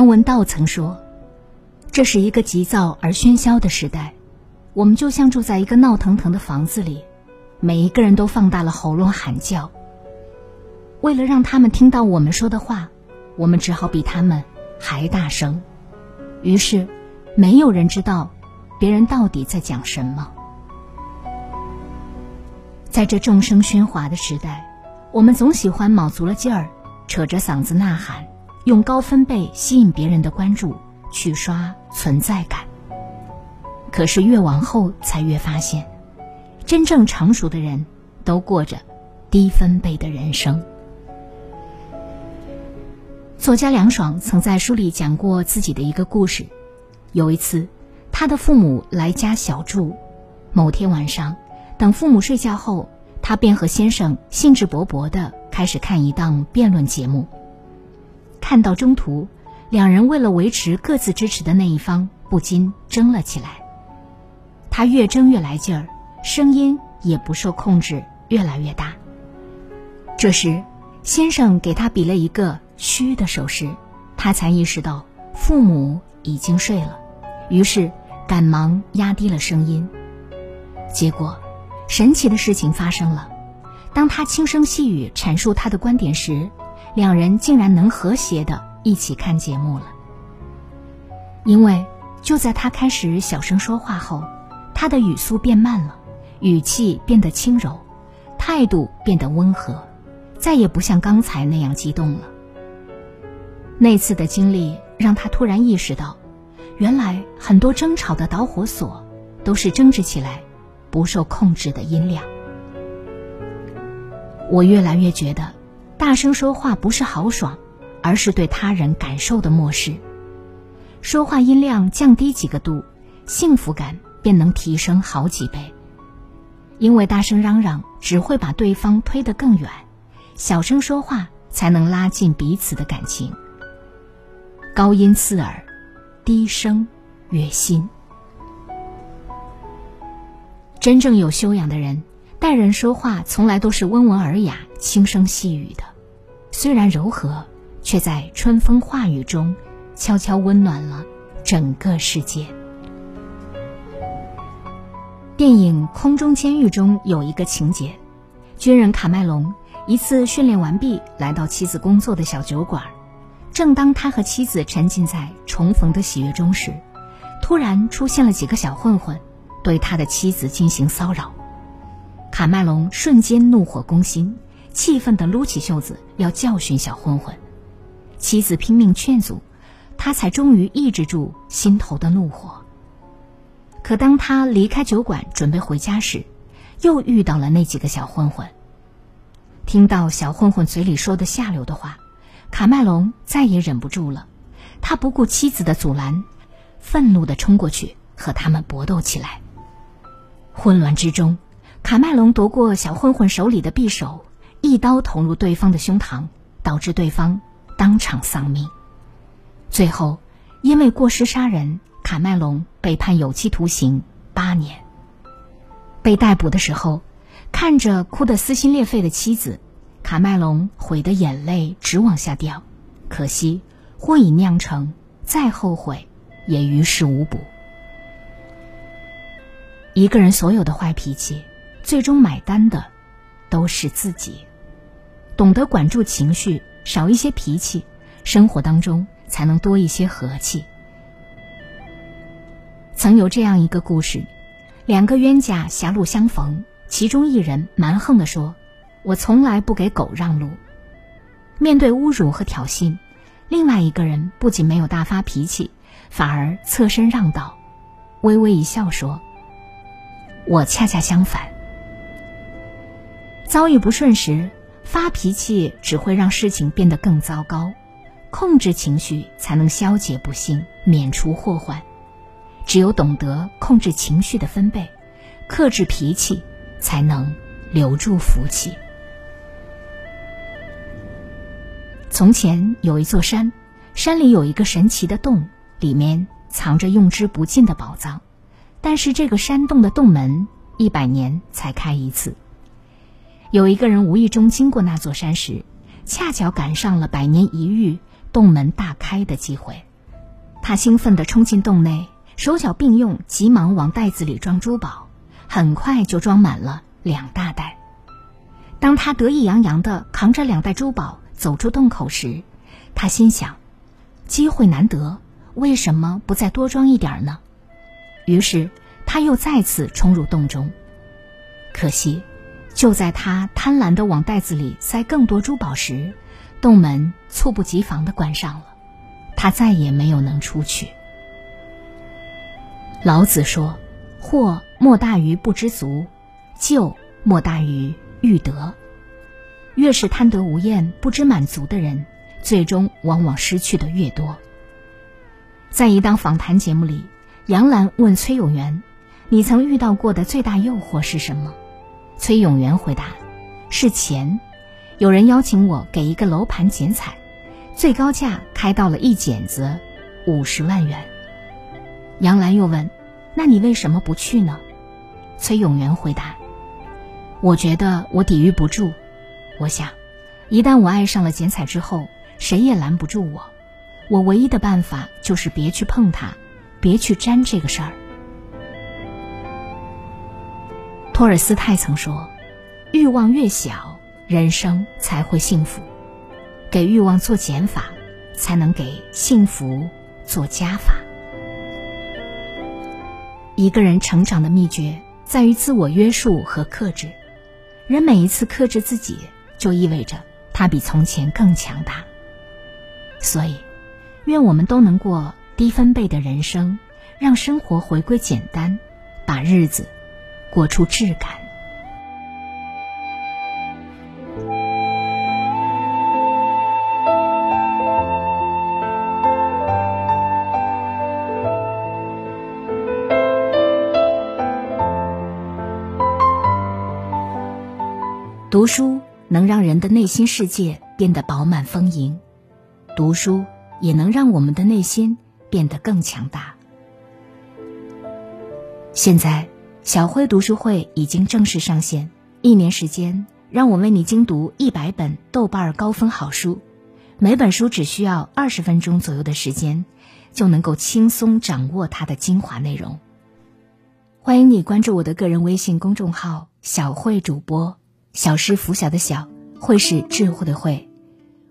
梁文道曾说：“这是一个急躁而喧嚣的时代，我们就像住在一个闹腾腾的房子里，每一个人都放大了喉咙喊叫。为了让他们听到我们说的话，我们只好比他们还大声。于是，没有人知道别人到底在讲什么。在这众声喧哗的时代，我们总喜欢卯足了劲儿，扯着嗓子呐喊。”用高分贝吸引别人的关注，去刷存在感。可是越往后才越发现，真正成熟的人都过着低分贝的人生。作家梁爽曾在书里讲过自己的一个故事。有一次，他的父母来家小住，某天晚上，等父母睡觉后，他便和先生兴致勃勃的开始看一档辩论节目。看到中途，两人为了维持各自支持的那一方，不禁争了起来。他越争越来劲儿，声音也不受控制，越来越大。这时，先生给他比了一个嘘的手势，他才意识到父母已经睡了，于是赶忙压低了声音。结果，神奇的事情发生了，当他轻声细语阐述他的观点时。两人竟然能和谐的一起看节目了，因为就在他开始小声说话后，他的语速变慢了，语气变得轻柔，态度变得温和，再也不像刚才那样激动了。那次的经历让他突然意识到，原来很多争吵的导火索，都是争执起来不受控制的音量。我越来越觉得。大声说话不是豪爽，而是对他人感受的漠视。说话音量降低几个度，幸福感便能提升好几倍。因为大声嚷嚷只会把对方推得更远，小声说话才能拉近彼此的感情。高音刺耳，低声悦心。真正有修养的人，待人说话从来都是温文尔雅、轻声细语的。虽然柔和，却在春风化雨中，悄悄温暖了整个世界。电影《空中监狱》中有一个情节：军人卡麦隆一次训练完毕，来到妻子工作的小酒馆。正当他和妻子沉浸在重逢的喜悦中时，突然出现了几个小混混，对他的妻子进行骚扰。卡麦隆瞬间怒火攻心。气愤地撸起袖子要教训小混混，妻子拼命劝阻，他才终于抑制住心头的怒火。可当他离开酒馆准备回家时，又遇到了那几个小混混。听到小混混嘴里说的下流的话，卡麦隆再也忍不住了，他不顾妻子的阻拦，愤怒地冲过去和他们搏斗起来。混乱之中，卡麦隆夺过小混混手里的匕首。一刀捅入对方的胸膛，导致对方当场丧命。最后，因为过失杀人，卡麦隆被判有期徒刑八年。被逮捕的时候，看着哭得撕心裂肺的妻子，卡麦隆悔得眼泪直往下掉。可惜，祸已酿成，再后悔也于事无补。一个人所有的坏脾气，最终买单的都是自己。懂得管住情绪，少一些脾气，生活当中才能多一些和气。曾有这样一个故事：两个冤家狭路相逢，其中一人蛮横地说：“我从来不给狗让路。”面对侮辱和挑衅，另外一个人不仅没有大发脾气，反而侧身让道，微微一笑说：“我恰恰相反。”遭遇不顺时，发脾气只会让事情变得更糟糕。控制情绪才能消解不幸，免除祸患。只有懂得控制情绪的分贝，克制脾气，才能留住福气。从前有一座山，山里有一个神奇的洞，里面藏着用之不尽的宝藏。但是这个山洞的洞门一百年才开一次。有一个人无意中经过那座山时，恰巧赶上了百年一遇。洞门大开的机会，他兴奋地冲进洞内，手脚并用，急忙往袋子里装珠宝，很快就装满了两大袋。当他得意洋洋地扛着两袋珠宝走出洞口时，他心想：机会难得，为什么不再多装一点呢？于是他又再次冲入洞中。可惜，就在他贪婪地往袋子里塞更多珠宝时，洞门猝不及防的关上了，他再也没有能出去。老子说：“祸莫大于不知足，救莫大于欲得。”越是贪得无厌、不知满足的人，最终往往失去的越多。在一档访谈节目里，杨澜问崔永元：“你曾遇到过的最大诱惑是什么？”崔永元回答：“是钱。”有人邀请我给一个楼盘剪彩，最高价开到了一剪子五十万元。杨澜又问：“那你为什么不去呢？”崔永元回答：“我觉得我抵御不住。我想，一旦我爱上了剪彩之后，谁也拦不住我。我唯一的办法就是别去碰它，别去沾这个事儿。”托尔斯泰曾说：“欲望越小。”人生才会幸福，给欲望做减法，才能给幸福做加法。一个人成长的秘诀在于自我约束和克制。人每一次克制自己，就意味着他比从前更强大。所以，愿我们都能过低分贝的人生，让生活回归简单，把日子过出质感。读书能让人的内心世界变得饱满丰盈，读书也能让我们的内心变得更强大。现在，小辉读书会已经正式上线，一年时间，让我为你精读一百本豆瓣高分好书，每本书只需要二十分钟左右的时间，就能够轻松掌握它的精华内容。欢迎你关注我的个人微信公众号“小慧主播”。小是拂晓的小，慧是智慧的慧。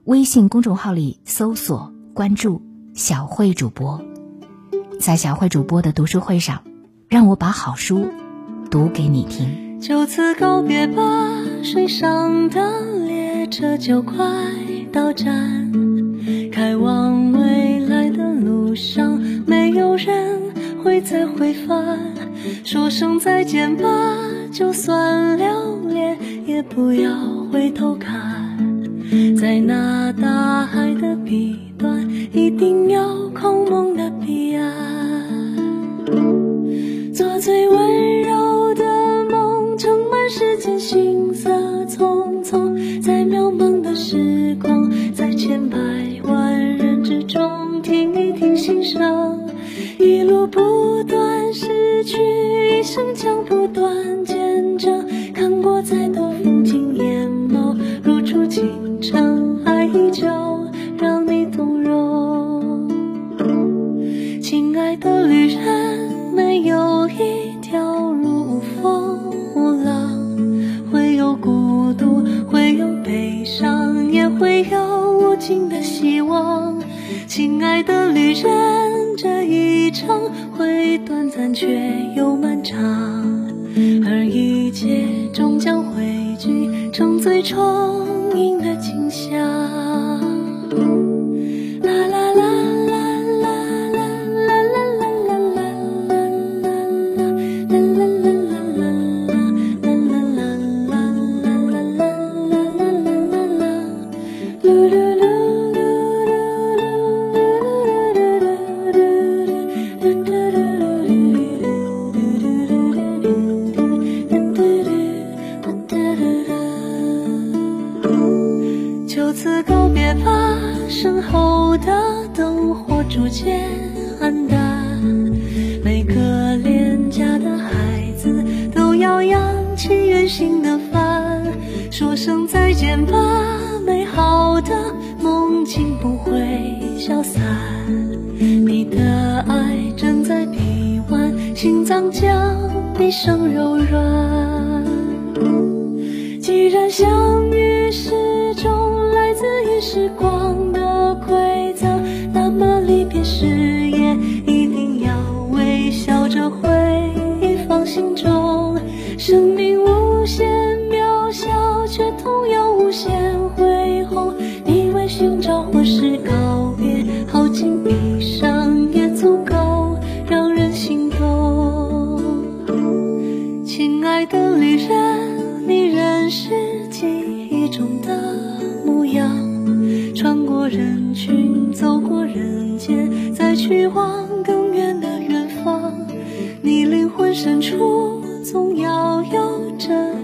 微信公众号里搜索关注小慧主播，在小慧主播的读书会上，让我把好书读给你听。就此告别吧，水上的列车就快到站，开往未来的路上，没有人会再回返。说声再见吧，就算留恋。也不要回头看，在那大海的彼端，一定有短暂，却又漫长。而一切终将汇聚成最充盈的景象。一生柔软。既然相遇始终来自于时光是记忆中的模样，穿过人群，走过人间，再去往更远的远方，你灵魂深处总要有着。